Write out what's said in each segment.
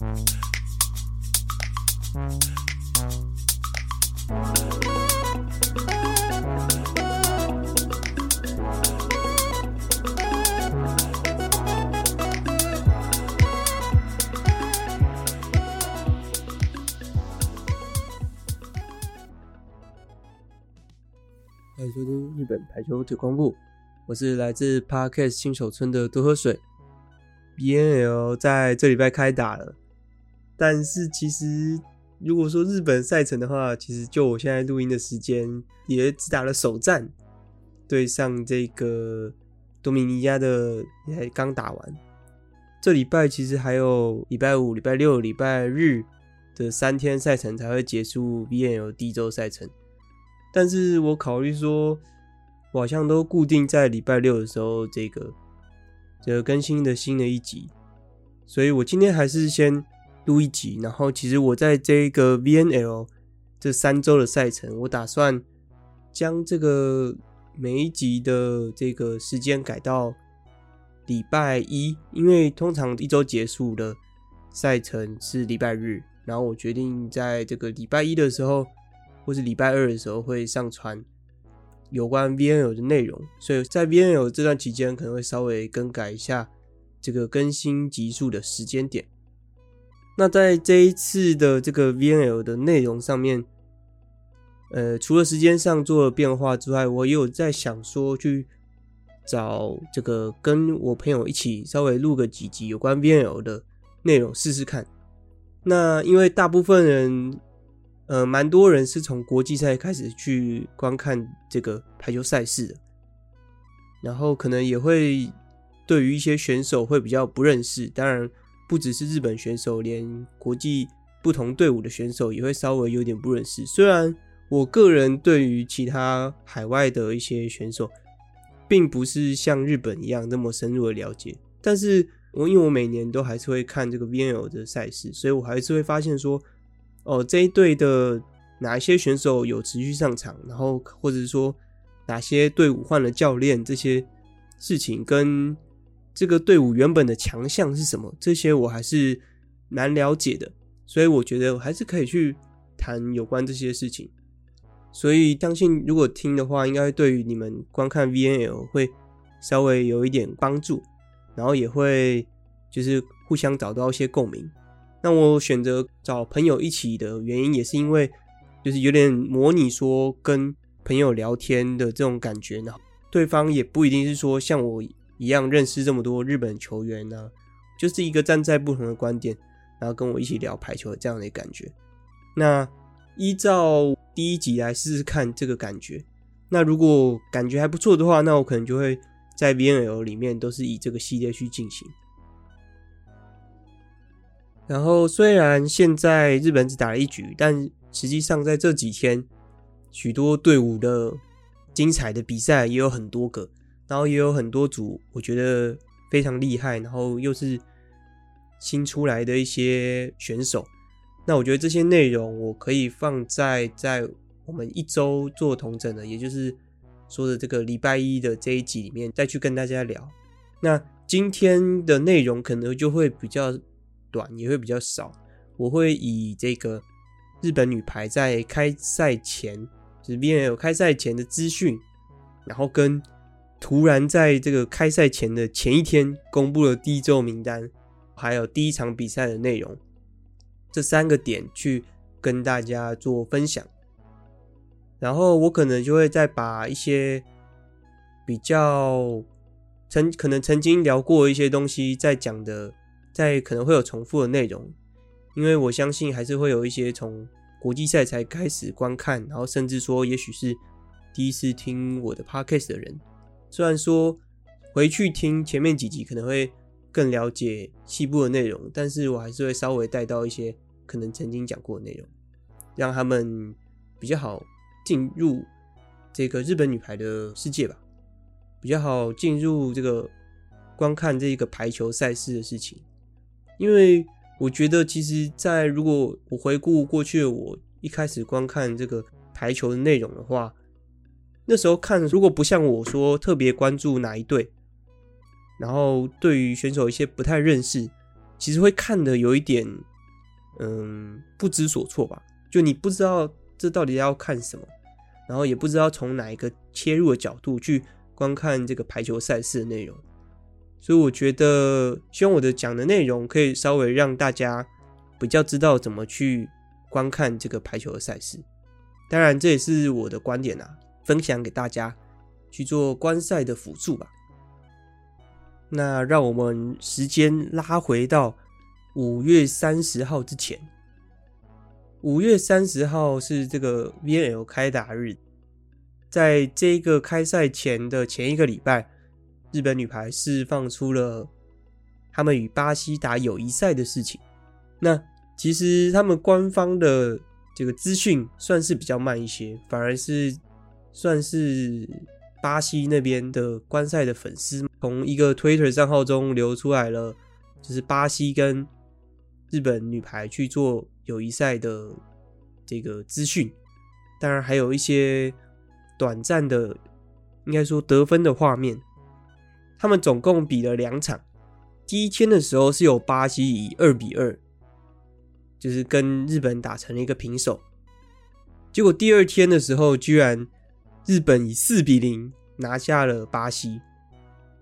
欢迎收听日本排球推广部，我是来自 Parkes 新手村的多喝水。BNL 在这礼拜开打了，但是其实如果说日本赛程的话，其实就我现在录音的时间，也只打了首战，对上这个多米尼加的也才刚打完。这礼拜其实还有礼拜五、礼拜六、礼拜日的三天赛程才会结束 BNL 第一周赛程。但是我考虑说，我好像都固定在礼拜六的时候，这个这个更新的新的一集，所以我今天还是先录一集。然后，其实我在这个 VNL 这三周的赛程，我打算将这个每一集的这个时间改到礼拜一，因为通常一周结束的赛程是礼拜日，然后我决定在这个礼拜一的时候。或是礼拜二的时候会上传有关 VNL 的内容，所以在 VNL 这段期间可能会稍微更改一下这个更新集数的时间点。那在这一次的这个 VNL 的内容上面，呃，除了时间上做了变化之外，我也有在想说去找这个跟我朋友一起稍微录个几集有关 VNL 的内容试试看。那因为大部分人。呃，蛮多人是从国际赛开始去观看这个排球赛事的，然后可能也会对于一些选手会比较不认识。当然，不只是日本选手，连国际不同队伍的选手也会稍微有点不认识。虽然我个人对于其他海外的一些选手，并不是像日本一样那么深入的了解，但是我因为我每年都还是会看这个 VNL 的赛事，所以我还是会发现说。哦，这一队的哪一些选手有持续上场，然后或者说哪些队伍换了教练，这些事情跟这个队伍原本的强项是什么，这些我还是蛮了解的，所以我觉得我还是可以去谈有关这些事情。所以相信如果听的话，应该对于你们观看 VNL 会稍微有一点帮助，然后也会就是互相找到一些共鸣。那我选择找朋友一起的原因，也是因为就是有点模拟说跟朋友聊天的这种感觉呢。对方也不一定是说像我一样认识这么多日本球员呢，就是一个站在不同的观点，然后跟我一起聊排球的这样的感觉。那依照第一集来试试看这个感觉。那如果感觉还不错的话，那我可能就会在 VNL 里面都是以这个系列去进行。然后，虽然现在日本只打了一局，但实际上在这几天，许多队伍的精彩的比赛也有很多个，然后也有很多组我觉得非常厉害，然后又是新出来的一些选手。那我觉得这些内容我可以放在在我们一周做同整的，也就是说的这个礼拜一的这一集里面再去跟大家聊。那今天的内容可能就会比较。短也会比较少，我会以这个日本女排在开赛前，就是 VNL 开赛前的资讯，然后跟突然在这个开赛前的前一天公布了第一周名单，还有第一场比赛的内容，这三个点去跟大家做分享。然后我可能就会再把一些比较曾可能曾经聊过一些东西再讲的。在可能会有重复的内容，因为我相信还是会有一些从国际赛才开始观看，然后甚至说也许是第一次听我的 podcast 的人。虽然说回去听前面几集可能会更了解细部的内容，但是我还是会稍微带到一些可能曾经讲过的内容，让他们比较好进入这个日本女排的世界吧，比较好进入这个观看这个排球赛事的事情。因为我觉得，其实，在如果我回顾过去的我一开始观看这个排球的内容的话，那时候看如果不像我说特别关注哪一队，然后对于选手一些不太认识，其实会看得有一点嗯不知所措吧，就你不知道这到底要看什么，然后也不知道从哪一个切入的角度去观看这个排球赛事的内容，所以我觉得希望我的讲的内容可以稍微让大家比较知道怎么去观看这个排球的赛事。当然，这也是我的观点啊，分享给大家去做观赛的辅助吧。那让我们时间拉回到五月三十号之前。五月三十号是这个 VNL 开打日，在这个开赛前的前一个礼拜，日本女排释放出了他们与巴西打友谊赛的事情。那其实他们官方的。这个资讯算是比较慢一些，反而是算是巴西那边的观赛的粉丝从一个 Twitter 账号中流出来了，就是巴西跟日本女排去做友谊赛的这个资讯，当然还有一些短暂的，应该说得分的画面。他们总共比了两场，第一天的时候是有巴西以二比二。就是跟日本打成了一个平手，结果第二天的时候，居然日本以四比零拿下了巴西。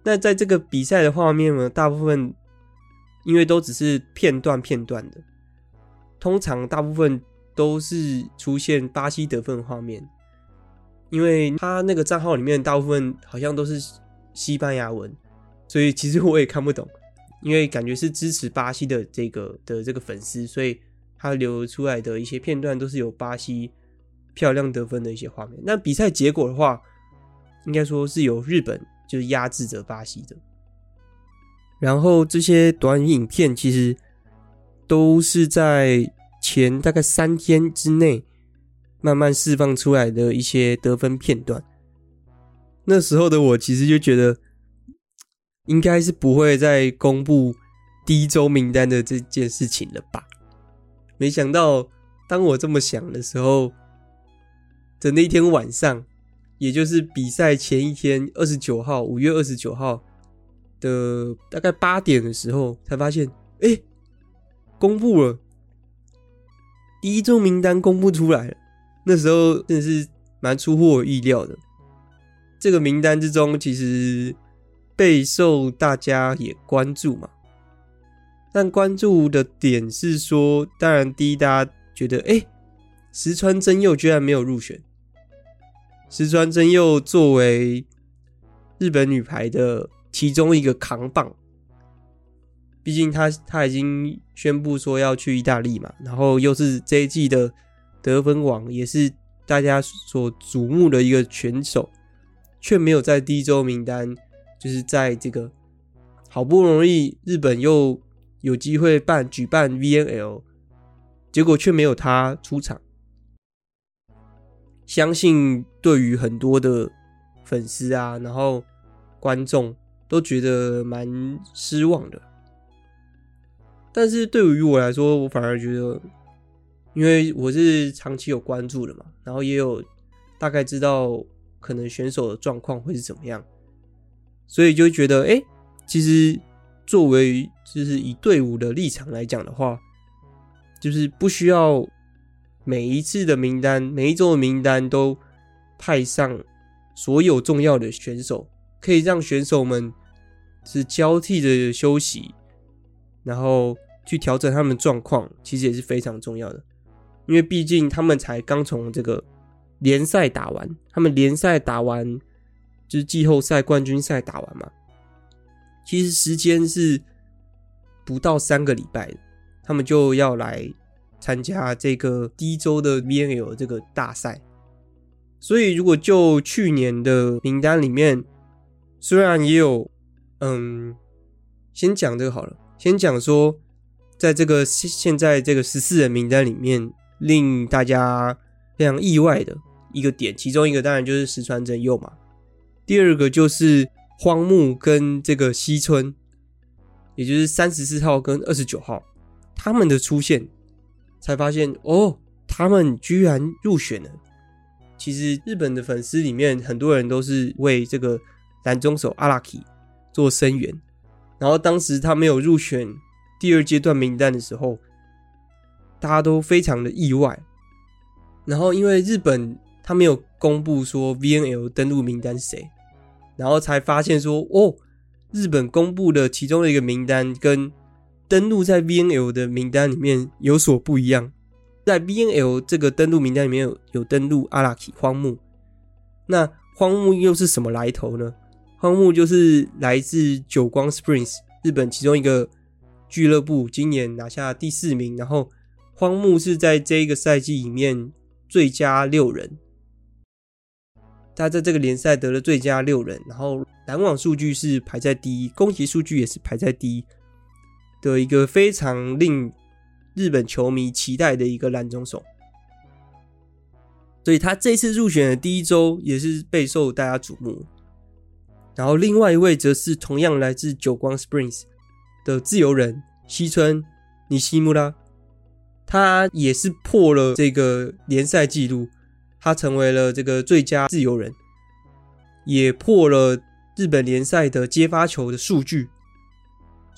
那在这个比赛的画面呢，大部分因为都只是片段片段的，通常大部分都是出现巴西得分画面，因为他那个账号里面大部分好像都是西班牙文，所以其实我也看不懂，因为感觉是支持巴西的这个的这个粉丝，所以。他流出来的一些片段都是有巴西漂亮得分的一些画面。那比赛结果的话，应该说是由日本就是压制着巴西的。然后这些短影片其实都是在前大概三天之内慢慢释放出来的一些得分片段。那时候的我其实就觉得，应该是不会再公布第一周名单的这件事情了吧。没想到，当我这么想的时候，的那天晚上，也就是比赛前一天，二十九号，五月二十九号的大概八点的时候，才发现，哎，公布了第一周名单，公布出来了。那时候真的是蛮出乎我意料的。这个名单之中，其实备受大家也关注嘛。但关注的点是说，当然第一，大家觉得，哎，石川真佑居然没有入选。石川真佑作为日本女排的其中一个扛棒，毕竟他他已经宣布说要去意大利嘛，然后又是这一季的得分王，也是大家所瞩目的一个选手，却没有在第一周名单，就是在这个好不容易日本又。有机会办举办 VNL，结果却没有他出场。相信对于很多的粉丝啊，然后观众都觉得蛮失望的。但是对于我来说，我反而觉得，因为我是长期有关注的嘛，然后也有大概知道可能选手的状况会是怎么样，所以就觉得，哎，其实。作为就是以队伍的立场来讲的话，就是不需要每一次的名单、每一周的名单都派上所有重要的选手，可以让选手们是交替的休息，然后去调整他们状况，其实也是非常重要的。因为毕竟他们才刚从这个联赛打完，他们联赛打完就是季后赛、冠军赛打完嘛。其实时间是不到三个礼拜，他们就要来参加这个第一周的 VNL 这个大赛。所以，如果就去年的名单里面，虽然也有，嗯，先讲这个好了，先讲说，在这个现在这个十四人名单里面，令大家非常意外的一个点，其中一个当然就是石川真佑嘛，第二个就是。荒木跟这个西村，也就是三十四号跟二十九号，他们的出现，才发现哦，他们居然入选了。其实日本的粉丝里面，很多人都是为这个男中手阿拉基做声援。然后当时他没有入选第二阶段名单的时候，大家都非常的意外。然后因为日本他没有公布说 VNL 登录名单是谁，然后才发现说哦，日本公布的其中的一个名单跟登录在 VNL 的名单里面有所不一样。在 VNL 这个登录名单里面有有登录阿拉奇荒木，那荒木又是什么来头呢？荒木就是来自久光 Springs 日本其中一个俱乐部，今年拿下第四名。然后荒木是在这一个赛季里面最佳六人，他在这个联赛得了最佳六人，然后拦网数据是排在第一，攻击数据也是排在第一的一个非常令。日本球迷期待的一个拦中手，所以他这次入选的第一周也是备受大家瞩目。然后另外一位则是同样来自久光 Springs 的自由人西村尼西穆拉，他也是破了这个联赛纪录，他成为了这个最佳自由人，也破了日本联赛的接发球的数据，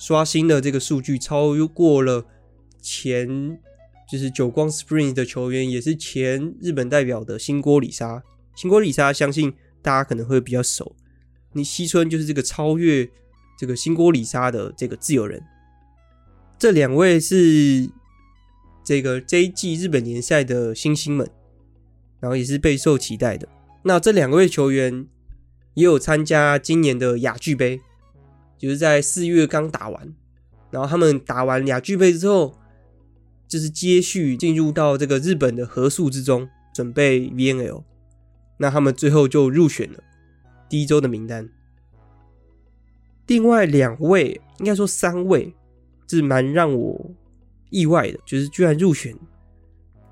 刷新了这个数据，超过了。前就是久光 Springs 的球员，也是前日本代表的新锅里沙。新锅里沙相信大家可能会比较熟。你西村就是这个超越这个新锅里沙的这个自由人。这两位是这个这一季日本联赛的新星们，然后也是备受期待的。那这两位球员也有参加今年的亚俱杯，就是在四月刚打完，然后他们打完亚俱杯之后。就是接续进入到这个日本的合宿之中，准备 VNL，那他们最后就入选了第一周的名单。另外两位，应该说三位，是蛮让我意外的，就是居然入选。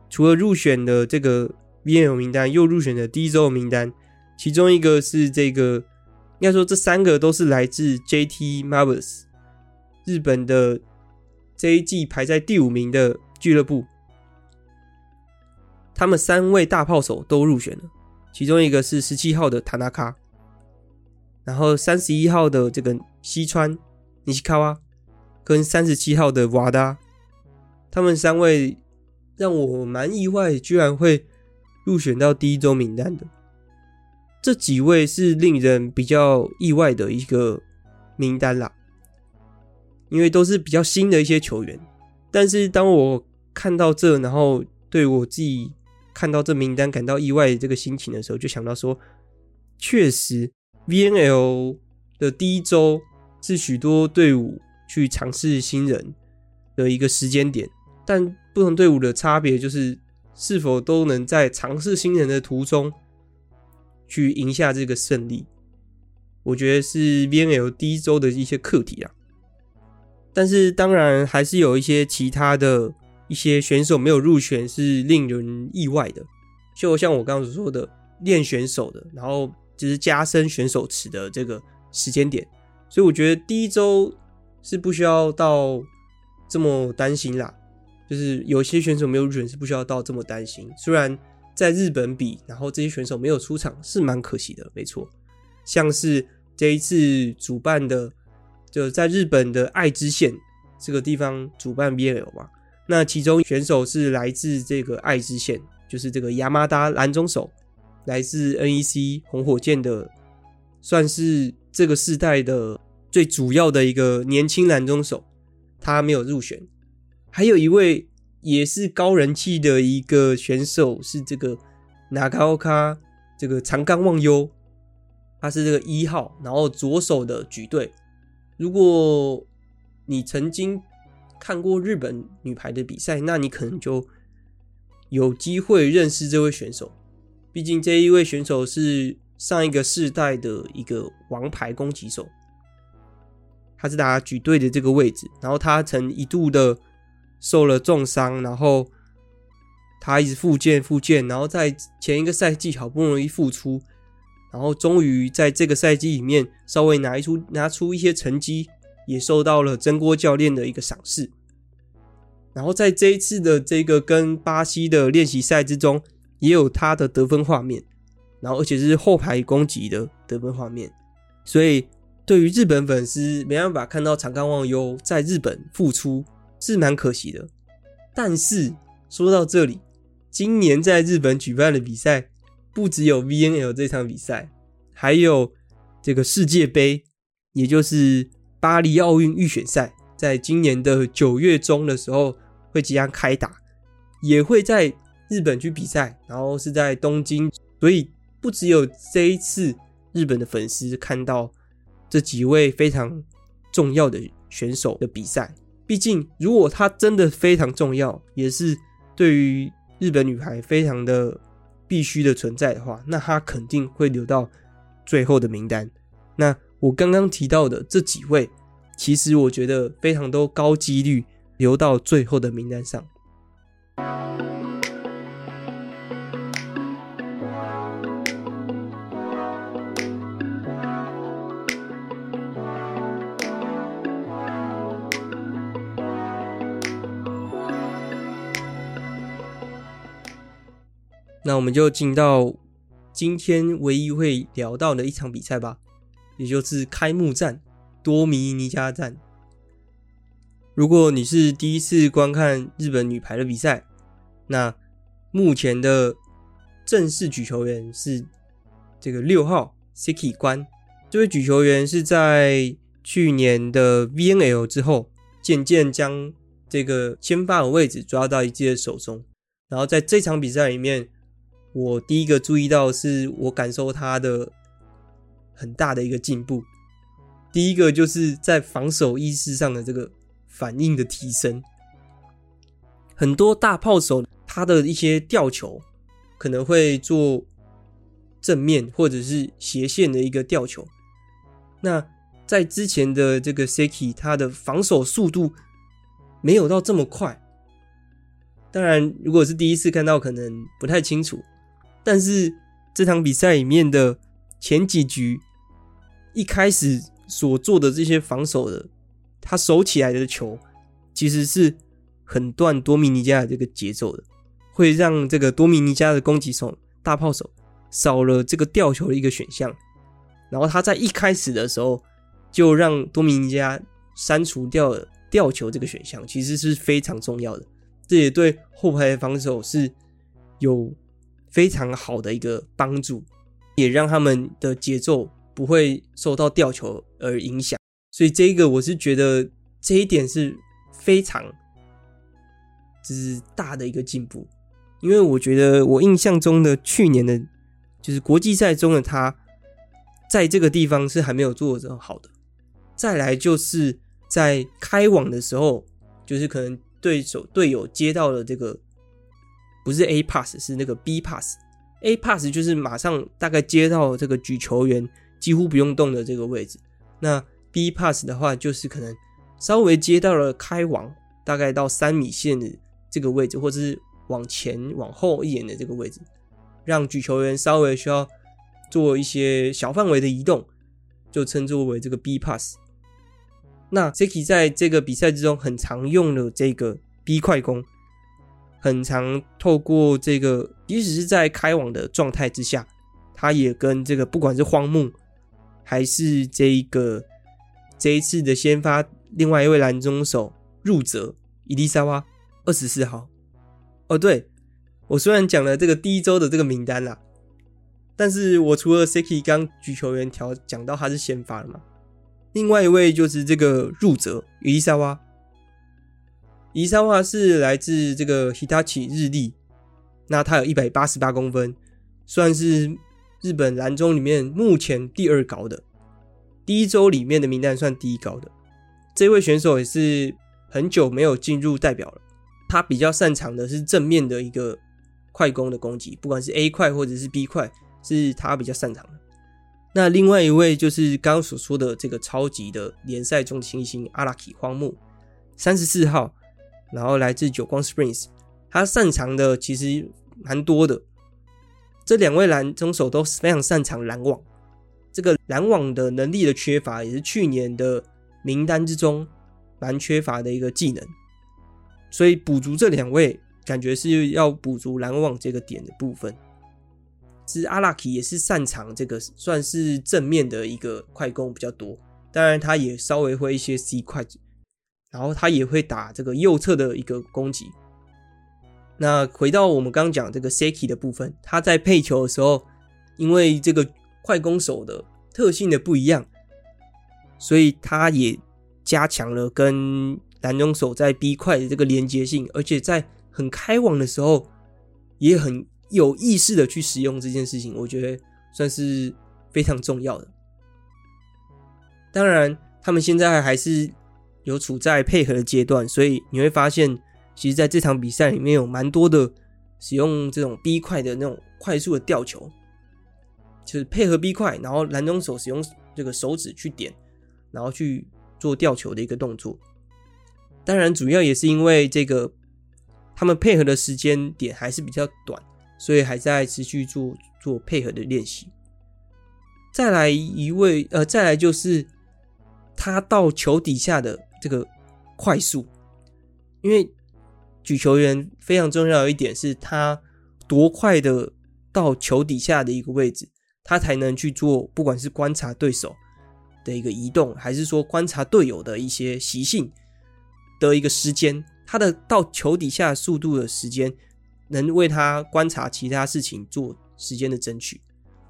除了入选的这个 VNL 名单，又入选的第一周的名单，其中一个是这个，应该说这三个都是来自 JT Marvels 日本的这一季排在第五名的。俱乐部，他们三位大炮手都入选了，其中一个是十七号的塔纳卡，然后三十一号的这个西川尼西卡瓦，跟三十七号的瓦达，他们三位让我蛮意外，居然会入选到第一周名单的。这几位是令人比较意外的一个名单啦，因为都是比较新的一些球员，但是当我看到这，然后对我自己看到这名单感到意外这个心情的时候，就想到说，确实，VNL 的第一周是许多队伍去尝试新人的一个时间点，但不同队伍的差别就是是否都能在尝试新人的途中去赢下这个胜利。我觉得是 VNL 第一周的一些课题啊，但是当然还是有一些其他的。一些选手没有入选是令人意外的，就像我刚刚所说的练选手的，然后就是加深选手池的这个时间点，所以我觉得第一周是不需要到这么担心啦。就是有些选手没有入选是不需要到这么担心，虽然在日本比，然后这些选手没有出场是蛮可惜的，没错。像是这一次主办的，就在日本的爱知县这个地方主办 BL 嘛。那其中选手是来自这个爱知县，就是这个亚麻达蓝中手，来自 NEC 红火箭的，算是这个世代的最主要的一个年轻蓝中手，他没有入选。还有一位也是高人气的一个选手是这个长冈这个长冈望悠，他是这个一号，然后左手的举队。如果你曾经看过日本女排的比赛，那你可能就有机会认识这位选手。毕竟这一位选手是上一个世代的一个王牌攻击手，他是打举队的这个位置。然后他曾一度的受了重伤，然后他一直复健复健，然后在前一个赛季好不容易复出，然后终于在这个赛季里面稍微拿一出拿出一些成绩。也受到了真锅教练的一个赏识，然后在这一次的这个跟巴西的练习赛之中，也有他的得分画面，然后而且是后排攻击的得分画面，所以对于日本粉丝没办法看到长冈望悠在日本复出是蛮可惜的，但是说到这里，今年在日本举办的比赛不只有 VNL 这场比赛，还有这个世界杯，也就是巴黎奥运预选赛，在今年的九月中的时候会即将开打，也会在日本去比赛，然后是在东京，所以不只有这一次日本的粉丝看到这几位非常重要的选手的比赛。毕竟，如果她真的非常重要，也是对于日本女排非常的必须的存在的话，那她肯定会留到最后的名单。那我刚刚提到的这几位，其实我觉得非常多高几率留到最后的名单上。那我们就进到今天唯一会聊到的一场比赛吧，也就是开幕战多米尼加站。如果你是第一次观看日本女排的比赛，那目前的正式举球员是这个六号 Siki 关。这位举球员是在去年的 VNL 之后，渐渐将这个先发的位置抓到一记的手中，然后在这场比赛里面。我第一个注意到是我感受他的很大的一个进步。第一个就是在防守意识上的这个反应的提升。很多大炮手他的一些吊球可能会做正面或者是斜线的一个吊球。那在之前的这个 Seki 他的防守速度没有到这么快。当然，如果是第一次看到，可能不太清楚。但是这场比赛里面的前几局，一开始所做的这些防守的，他守起来的球，其实是很断多米尼加的这个节奏的，会让这个多米尼加的攻击手大炮手少了这个吊球的一个选项。然后他在一开始的时候就让多米尼加删除掉了吊球这个选项，其实是非常重要的。这也对后排的防守是有。非常好的一个帮助，也让他们的节奏不会受到吊球而影响。所以这个我是觉得这一点是非常就是大的一个进步，因为我觉得我印象中的去年的，就是国际赛中的他，在这个地方是还没有做的这么好的。再来就是在开网的时候，就是可能对手队友接到了这个。不是 A pass，是那个 B pass。A pass 就是马上大概接到这个举球员几乎不用动的这个位置。那 B pass 的话，就是可能稍微接到了开网，大概到三米线的这个位置，或者是往前往后一点的这个位置，让举球员稍微需要做一些小范围的移动，就称作为这个 B pass。那 Seki 在这个比赛之中很常用的这个 B 快攻。很常透过这个，即使是在开网的状态之下，他也跟这个不管是荒木还是这一个这一次的先发另外一位蓝中手入泽伊丽莎娃二十四号。哦，对，我虽然讲了这个第一周的这个名单啦，但是我除了 Siki 刚举球员条讲到他是先发了嘛，另外一位就是这个入泽伊丽莎娃。伊莎娃是来自这个 Hitachi 日立，那他有一百八十八公分，算是日本拦中里面目前第二高的，第一周里面的名单算第一高的。这位选手也是很久没有进入代表了，他比较擅长的是正面的一个快攻的攻击，不管是 A 快或者是 B 快，是他比较擅长的。那另外一位就是刚刚所说的这个超级的联赛中新星阿拉奇荒木，三十四号。然后来自久光 Springs，他擅长的其实蛮多的。这两位拦中手都是非常擅长拦网，这个拦网的能力的缺乏也是去年的名单之中蛮缺乏的一个技能。所以补足这两位，感觉是要补足拦网这个点的部分。其实阿拉基也是擅长这个算是正面的一个快攻比较多，当然他也稍微会一些 C 快。然后他也会打这个右侧的一个攻击，那回到我们刚讲这个 Seki 的部分，他在配球的时候，因为这个快攻手的特性的不一样，所以他也加强了跟拦中手在 B 块的这个连接性，而且在很开网的时候，也很有意识的去使用这件事情，我觉得算是非常重要的。当然，他们现在还是有处在配合的阶段，所以你会发现。其实在这场比赛里面有蛮多的使用这种 B 块的那种快速的吊球，就是配合 B 块，然后拦中手使用这个手指去点，然后去做吊球的一个动作。当然，主要也是因为这个他们配合的时间点还是比较短，所以还在持续做做配合的练习。再来一位，呃，再来就是他到球底下的这个快速，因为。举球员非常重要的一点是他多快的到球底下的一个位置，他才能去做，不管是观察对手的一个移动，还是说观察队友的一些习性的一个时间，他的到球底下速度的时间，能为他观察其他事情做时间的争取。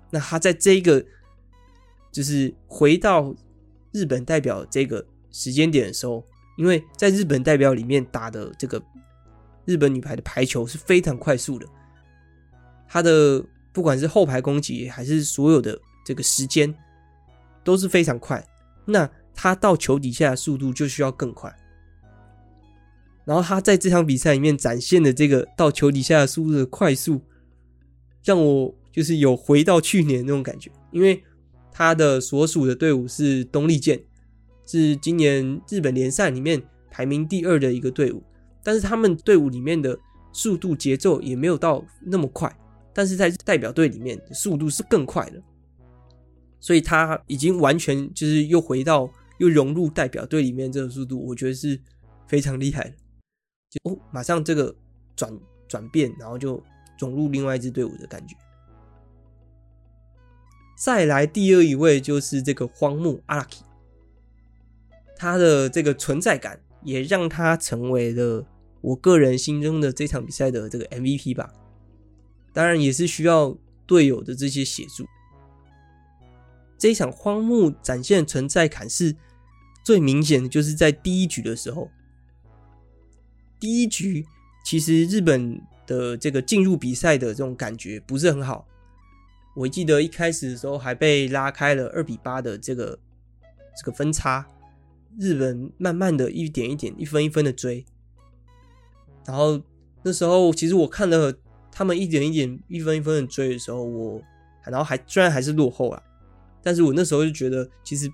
那他在这一个就是回到日本代表这个时间点的时候，因为在日本代表里面打的这个。日本女排的排球是非常快速的，她的不管是后排攻击还是所有的这个时间都是非常快。那她到球底下的速度就需要更快。然后她在这场比赛里面展现的这个到球底下的速度的快速，让我就是有回到去年那种感觉，因为她的所属的队伍是东丽健，是今年日本联赛里面排名第二的一个队伍。但是他们队伍里面的速度节奏也没有到那么快，但是在代表队里面速度是更快的，所以他已经完全就是又回到又融入代表队里面这个速度，我觉得是非常厉害的。就哦，马上这个转转变，然后就融入另外一支队伍的感觉。再来第二一位就是这个荒木阿拉基，他的这个存在感。也让他成为了我个人心中的这场比赛的这个 MVP 吧。当然，也是需要队友的这些协助。这一场荒木展现存在感是最明显的，就是在第一局的时候。第一局其实日本的这个进入比赛的这种感觉不是很好。我记得一开始的时候还被拉开了二比八的这个这个分差。日本慢慢的一点一点、一分一分的追，然后那时候其实我看了他们一点一点、一分一分的追的时候，我然后还虽然还是落后了，但是我那时候就觉得其实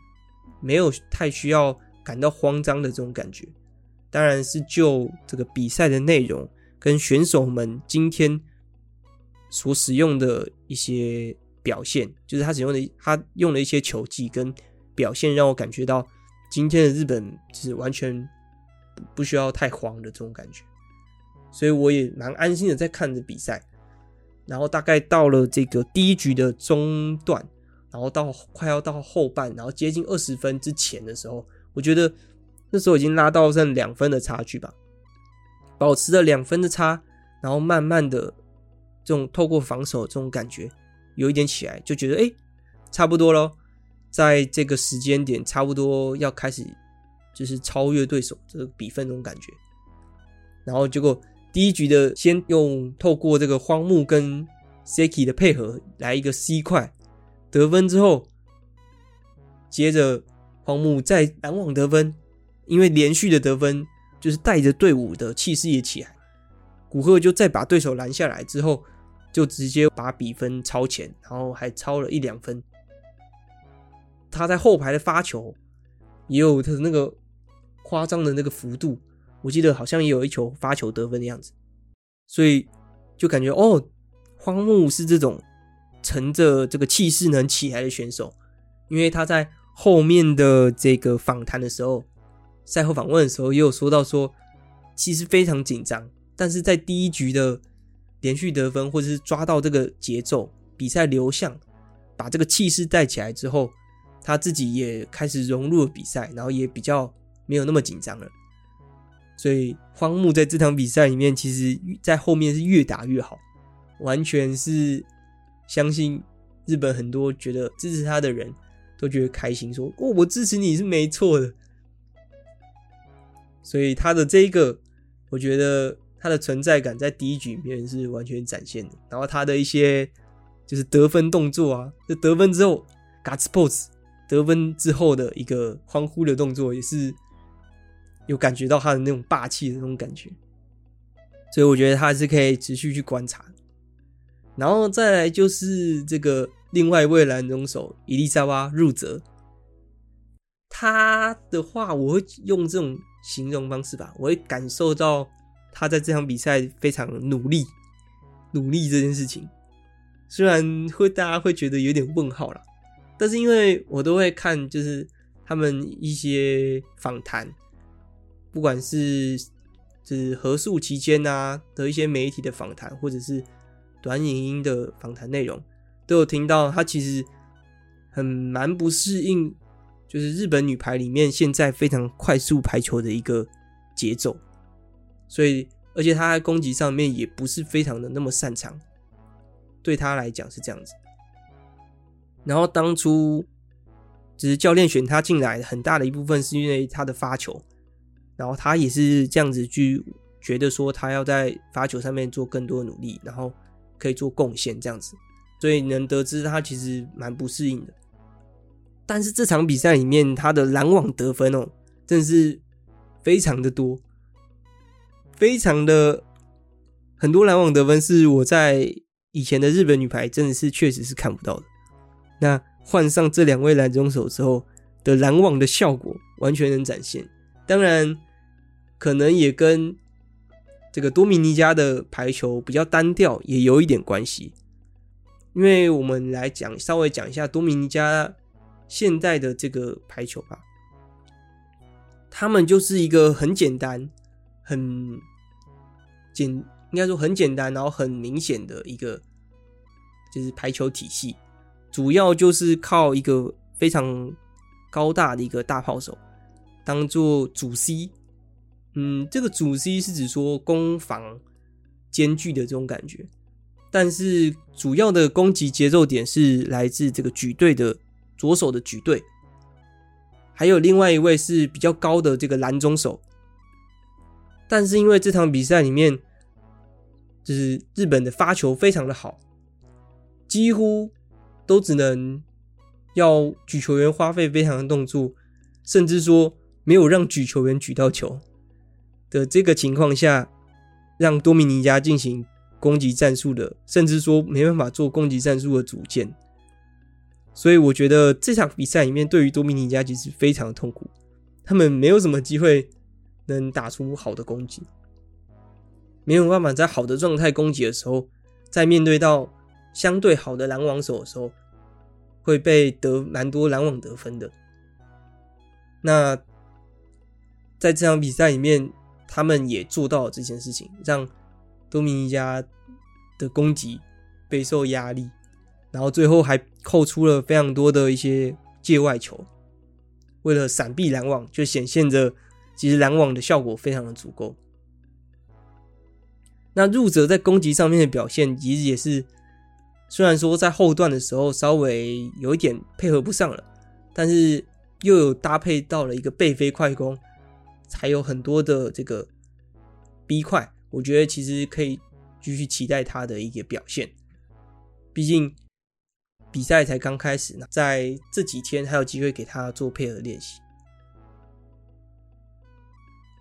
没有太需要感到慌张的这种感觉。当然是就这个比赛的内容跟选手们今天所使用的一些表现，就是他使用的他用的一些球技跟表现，让我感觉到。今天的日本是完全不需要太慌的这种感觉，所以我也蛮安心的在看着比赛。然后大概到了这个第一局的中段，然后到快要到后半，然后接近二十分之前的时候，我觉得那时候已经拉到剩两分的差距吧，保持了两分的差，然后慢慢的这种透过防守这种感觉有一点起来，就觉得哎，差不多咯。在这个时间点，差不多要开始就是超越对手这个比分那种感觉，然后结果第一局的先用透过这个荒木跟 Seki 的配合来一个 C 块得分之后，接着荒木再拦网得分，因为连续的得分就是带着队伍的气势也起来，古贺就再把对手拦下来之后，就直接把比分超前，然后还超了一两分。他在后排的发球也有他的那个夸张的那个幅度，我记得好像也有一球发球得分的样子，所以就感觉哦，荒木是这种乘着这个气势能起来的选手，因为他在后面的这个访谈的时候，赛后访问的时候也有说到说，其实非常紧张，但是在第一局的连续得分或者是抓到这个节奏，比赛流向，把这个气势带起来之后。他自己也开始融入了比赛，然后也比较没有那么紧张了。所以荒木在这场比赛里面，其实在后面是越打越好，完全是相信日本很多觉得支持他的人都觉得开心，说：“哦，我支持你是没错的。”所以他的这一个，我觉得他的存在感在第一局里面是完全展现的。然后他的一些就是得分动作啊，就得分之后，Guts Pose 得分之后的一个欢呼的动作也是。有感觉到他的那种霸气的那种感觉，所以我觉得他还是可以持续去观察。然后再来就是这个另外一位拦中手伊丽莎娃入泽，他的话我会用这种形容方式吧，我会感受到他在这场比赛非常努力，努力这件事情，虽然会大家会觉得有点问号啦，但是因为我都会看就是他们一些访谈。不管是就是合宿期间啊的一些媒体的访谈，或者是短影音的访谈内容，都有听到他其实很蛮不适应，就是日本女排里面现在非常快速排球的一个节奏，所以而且他在攻击上面也不是非常的那么擅长，对他来讲是这样子。然后当初只是教练选他进来，很大的一部分是因为他的发球。然后他也是这样子去觉得说，他要在发球上面做更多的努力，然后可以做贡献这样子，所以能得知他其实蛮不适应的。但是这场比赛里面，他的拦网得分哦，真的是非常的多，非常的很多拦网得分是我在以前的日本女排真的是确实是看不到的。那换上这两位拦中手之后的拦网的效果，完全能展现。当然。可能也跟这个多米尼加的排球比较单调也有一点关系，因为我们来讲稍微讲一下多米尼加现在的这个排球吧，他们就是一个很简单、很简应该说很简单，然后很明显的一个就是排球体系，主要就是靠一个非常高大的一个大炮手当做主 C。嗯，这个主 C 是指说攻防兼具的这种感觉，但是主要的攻击节奏点是来自这个举队的左手的举队，还有另外一位是比较高的这个蓝中手，但是因为这场比赛里面就是日本的发球非常的好，几乎都只能要举球员花费非常的动作，甚至说没有让举球员举到球。的这个情况下，让多米尼加进行攻击战术的，甚至说没办法做攻击战术的组件，所以我觉得这场比赛里面对于多米尼加其实非常的痛苦，他们没有什么机会能打出好的攻击，没有办法在好的状态攻击的时候，在面对到相对好的拦网手的时候，会被得蛮多拦网得分的。那在这场比赛里面。他们也做到了这件事情，让多米尼加的攻击备受压力，然后最后还扣出了非常多的一些界外球，为了闪避拦网，就显现着其实拦网的效果非常的足够。那入者在攻击上面的表现，其实也是虽然说在后段的时候稍微有一点配合不上了，但是又有搭配到了一个背飞快攻。还有很多的这个 B 快，我觉得其实可以继续期待他的一个表现。毕竟比赛才刚开始呢，在这几天还有机会给他做配合练习。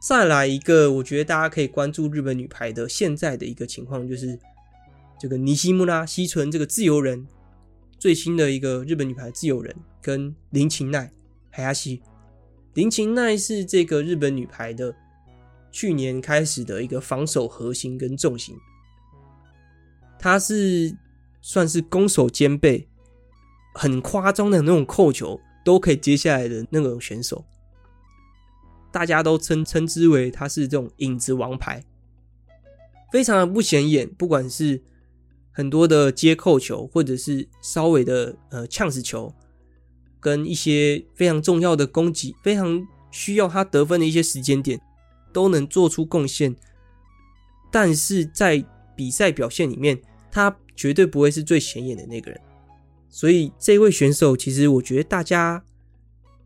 再来一个，我觉得大家可以关注日本女排的现在的一个情况，就是这个尼西木拉西纯这个自由人，最新的一个日本女排自由人跟林琴奈海亚西。林琴奈是这个日本女排的去年开始的一个防守核心跟重心，她是算是攻守兼备，很夸张的那种扣球都可以接下来的那种选手，大家都称称之为她是这种影子王牌，非常的不显眼，不管是很多的接扣球，或者是稍微的呃呛死球。跟一些非常重要的攻击，非常需要他得分的一些时间点，都能做出贡献，但是在比赛表现里面，他绝对不会是最显眼的那个人。所以这位选手，其实我觉得大家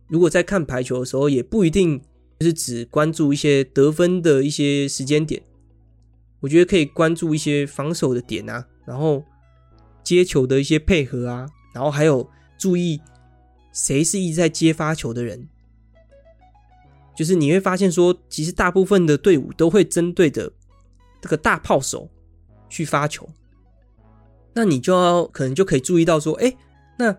如果在看排球的时候，也不一定就是只关注一些得分的一些时间点，我觉得可以关注一些防守的点啊，然后接球的一些配合啊，然后还有注意谁是一直在接发球的人。就是你会发现说，其实大部分的队伍都会针对着这个大炮手去发球，那你就要可能就可以注意到说，哎，那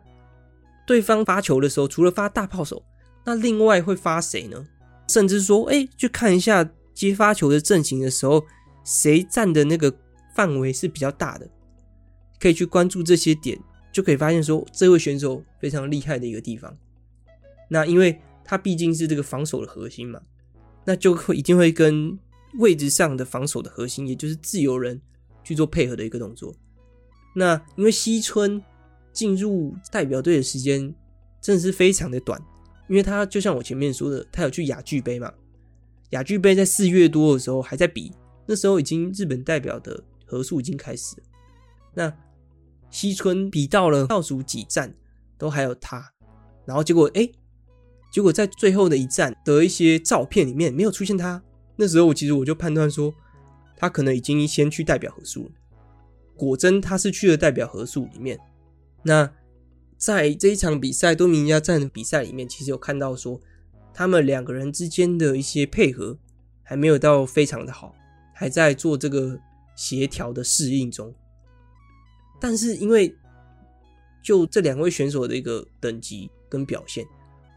对方发球的时候，除了发大炮手，那另外会发谁呢？甚至说，哎，去看一下接发球的阵型的时候，谁占的那个范围是比较大的，可以去关注这些点，就可以发现说，这位选手非常厉害的一个地方。那因为。他毕竟是这个防守的核心嘛，那就会一定会跟位置上的防守的核心，也就是自由人去做配合的一个动作。那因为西村进入代表队的时间真的是非常的短，因为他就像我前面说的，他有去亚俱杯嘛，亚俱杯在四月多的时候还在比，那时候已经日本代表的合宿已经开始。那西村比到了倒数几站都还有他，然后结果哎。结果在最后的一站的一些照片里面没有出现他，那时候我其实我就判断说，他可能已经先去代表合宿了。果真他是去了代表合宿里面。那在这一场比赛多米尼加站的比赛里面，其实有看到说，他们两个人之间的一些配合还没有到非常的好，还在做这个协调的适应中。但是因为就这两位选手的一个等级跟表现。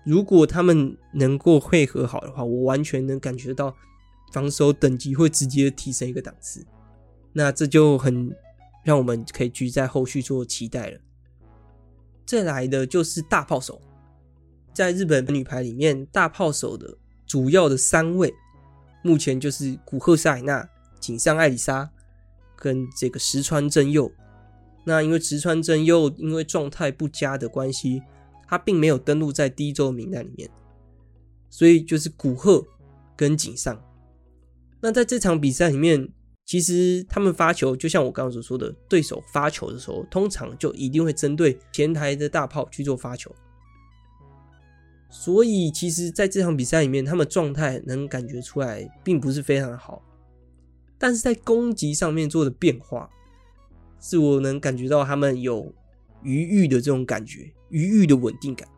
如果他们能够配合好的话，我完全能感觉到防守等级会直接提升一个档次。那这就很让我们可以继续在后续做期待了。再来的就是大炮手，在日本女排里面，大炮手的主要的三位，目前就是古贺纱理那、井上爱里沙跟这个石川真佑。那因为石川真佑因为状态不佳的关系。他并没有登录在第一周名单里面，所以就是古贺跟井上。那在这场比赛里面，其实他们发球，就像我刚刚所说的，对手发球的时候，通常就一定会针对前台的大炮去做发球。所以，其实在这场比赛里面，他们状态能感觉出来，并不是非常的好。但是在攻击上面做的变化，是我能感觉到他们有余裕的这种感觉。余裕的稳定感，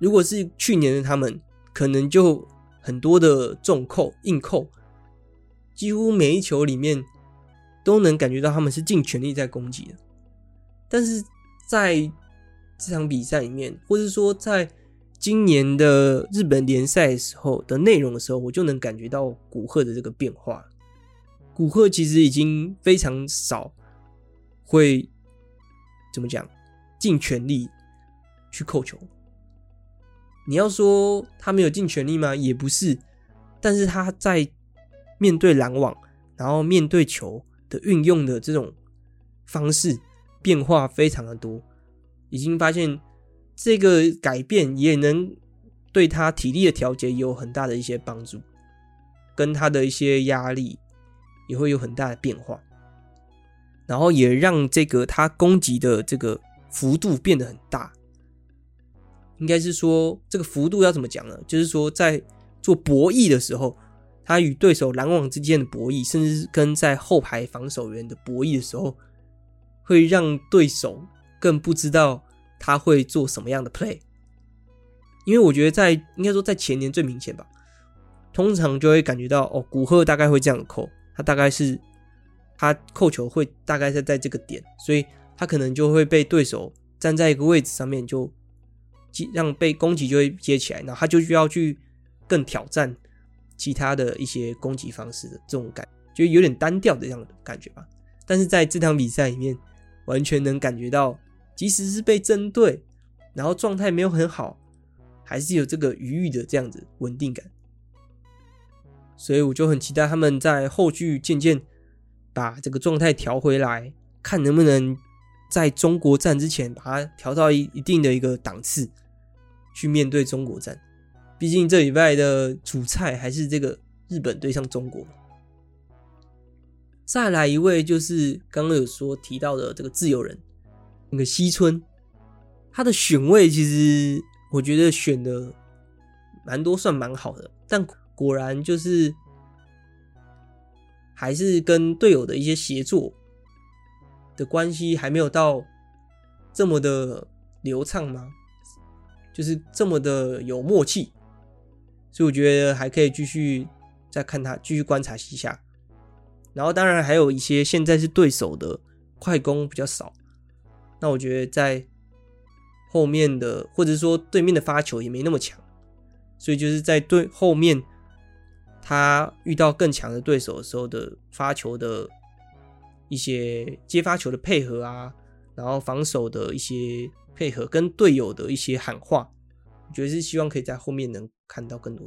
如果是去年的他们，可能就很多的重扣硬扣，几乎每一球里面都能感觉到他们是尽全力在攻击的。但是在这场比赛里面，或者说在今年的日本联赛时候的内容的时候，我就能感觉到古贺的这个变化。古贺其实已经非常少会怎么讲？尽全力去扣球，你要说他没有尽全力吗？也不是，但是他在面对拦网，然后面对球的运用的这种方式变化非常的多，已经发现这个改变也能对他体力的调节有很大的一些帮助，跟他的一些压力也会有很大的变化，然后也让这个他攻击的这个。幅度变得很大，应该是说这个幅度要怎么讲呢？就是说在做博弈的时候，他与对手拦网之间的博弈，甚至跟在后排防守员的博弈的时候，会让对手更不知道他会做什么样的 play。因为我觉得在应该说在前年最明显吧，通常就会感觉到哦，古贺大概会这样扣，他大概是他扣球会大概是在这个点，所以。他可能就会被对手站在一个位置上面，就接让被攻击就会接起来，然后他就需要去更挑战其他的一些攻击方式的这种感，就有点单调的这样的感觉吧。但是在这场比赛里面，完全能感觉到，即使是被针对，然后状态没有很好，还是有这个余裕的这样子稳定感。所以我就很期待他们在后续渐渐把这个状态调回来，看能不能。在中国站之前，把它调到一一定的一个档次，去面对中国站。毕竟这礼拜的主菜还是这个日本对上中国。再来一位就是刚刚有说提到的这个自由人，那个西村，他的选位其实我觉得选的蛮多，算蛮好的，但果然就是还是跟队友的一些协作的关系还没有到这么的流畅吗？就是这么的有默契，所以我觉得还可以继续再看他，继续观察一下。然后当然还有一些现在是对手的快攻比较少，那我觉得在后面的或者说对面的发球也没那么强，所以就是在对后面他遇到更强的对手的时候的发球的一些接发球的配合啊，然后防守的一些。配合跟队友的一些喊话，我觉得是希望可以在后面能看到更多。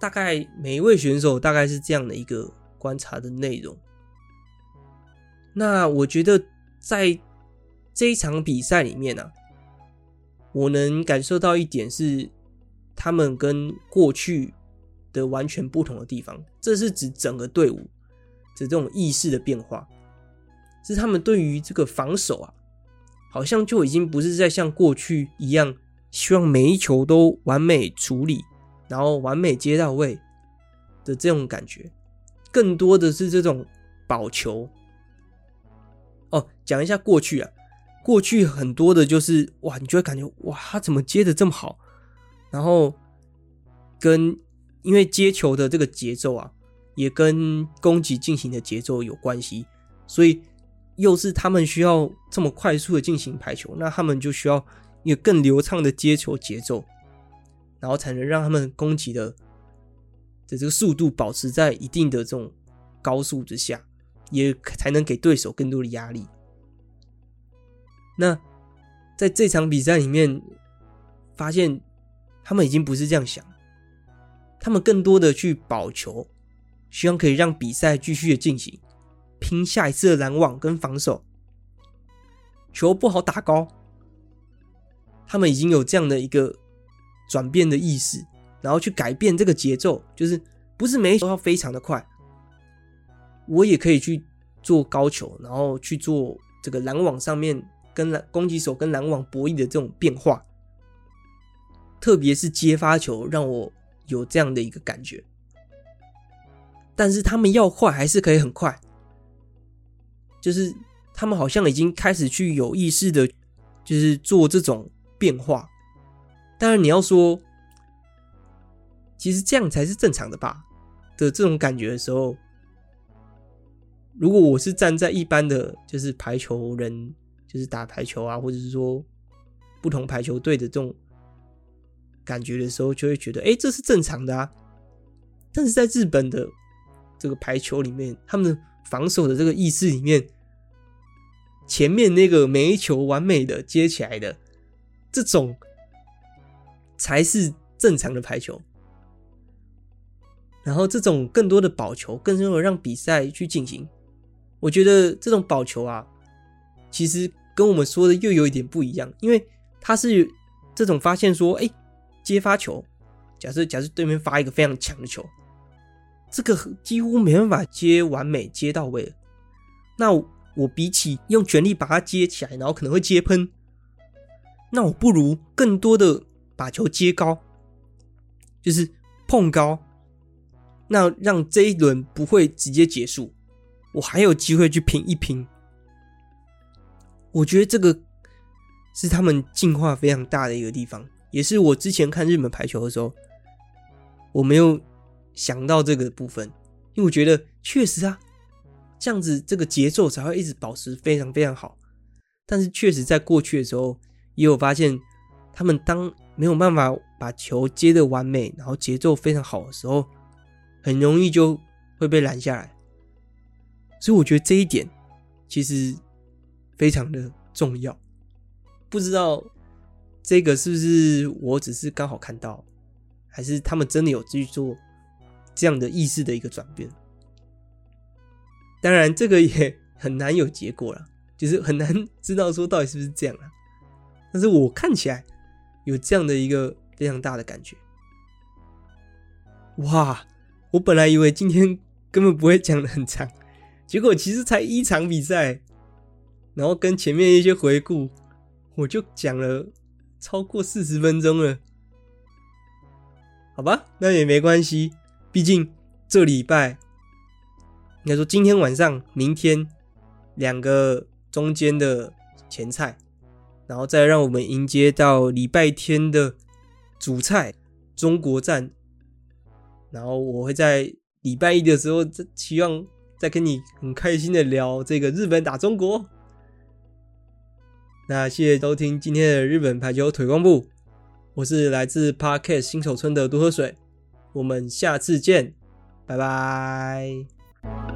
大概每一位选手大概是这样的一个观察的内容。那我觉得在这一场比赛里面呢、啊，我能感受到一点是他们跟过去的完全不同的地方。这是指整个队伍的这种意识的变化，是他们对于这个防守啊。好像就已经不是在像过去一样，希望每一球都完美处理，然后完美接到位的这种感觉，更多的是这种保球。哦，讲一下过去啊，过去很多的就是哇，你就会感觉哇，他怎么接的这么好？然后跟因为接球的这个节奏啊，也跟攻击进行的节奏有关系，所以。又是他们需要这么快速的进行排球，那他们就需要一个更流畅的接球节奏，然后才能让他们攻击的的这个速度保持在一定的这种高速之下，也才能给对手更多的压力。那在这场比赛里面，发现他们已经不是这样想，他们更多的去保球，希望可以让比赛继续的进行。拼下一次的拦网跟防守，球不好打高，他们已经有这样的一个转变的意识，然后去改变这个节奏，就是不是每一球要非常的快，我也可以去做高球，然后去做这个拦网上面跟拦攻击手跟拦网博弈的这种变化，特别是接发球让我有这样的一个感觉，但是他们要快还是可以很快。就是他们好像已经开始去有意识的，就是做这种变化。当然，你要说，其实这样才是正常的吧的这种感觉的时候，如果我是站在一般的就是排球人，就是打排球啊，或者是说不同排球队的这种感觉的时候，就会觉得，哎，这是正常的啊。但是在日本的这个排球里面，他们的防守的这个意识里面。前面那个每一球完美的接起来的这种才是正常的排球，然后这种更多的保球，更多的让比赛去进行。我觉得这种保球啊，其实跟我们说的又有一点不一样，因为他是这种发现说，哎，接发球，假设假设对面发一个非常强的球，这个几乎没办法接完美接到位了，那。我比起用全力把它接起来，然后可能会接喷，那我不如更多的把球接高，就是碰高，那让这一轮不会直接结束，我还有机会去拼一拼。我觉得这个是他们进化非常大的一个地方，也是我之前看日本排球的时候，我没有想到这个部分，因为我觉得确实啊。这样子，这个节奏才会一直保持非常非常好。但是，确实在过去的时候，也有发现，他们当没有办法把球接的完美，然后节奏非常好的时候，很容易就会被拦下来。所以，我觉得这一点其实非常的重要。不知道这个是不是我只是刚好看到，还是他们真的有去做这样的意识的一个转变？当然，这个也很难有结果了，就是很难知道说到底是不是这样啊。但是我看起来有这样的一个非常大的感觉。哇，我本来以为今天根本不会讲的很长，结果其实才一场比赛，然后跟前面一些回顾，我就讲了超过四十分钟了。好吧，那也没关系，毕竟这礼拜应该说今天晚上、明天两个中间的前菜，然后再让我们迎接到礼拜天的主菜中国战，然后我会在礼拜一的时候，希望再跟你很开心的聊这个日本打中国。那谢谢收听今天的日本排球腿光部。我是来自 Parkes 新手村的多喝水，我们下次见，拜拜。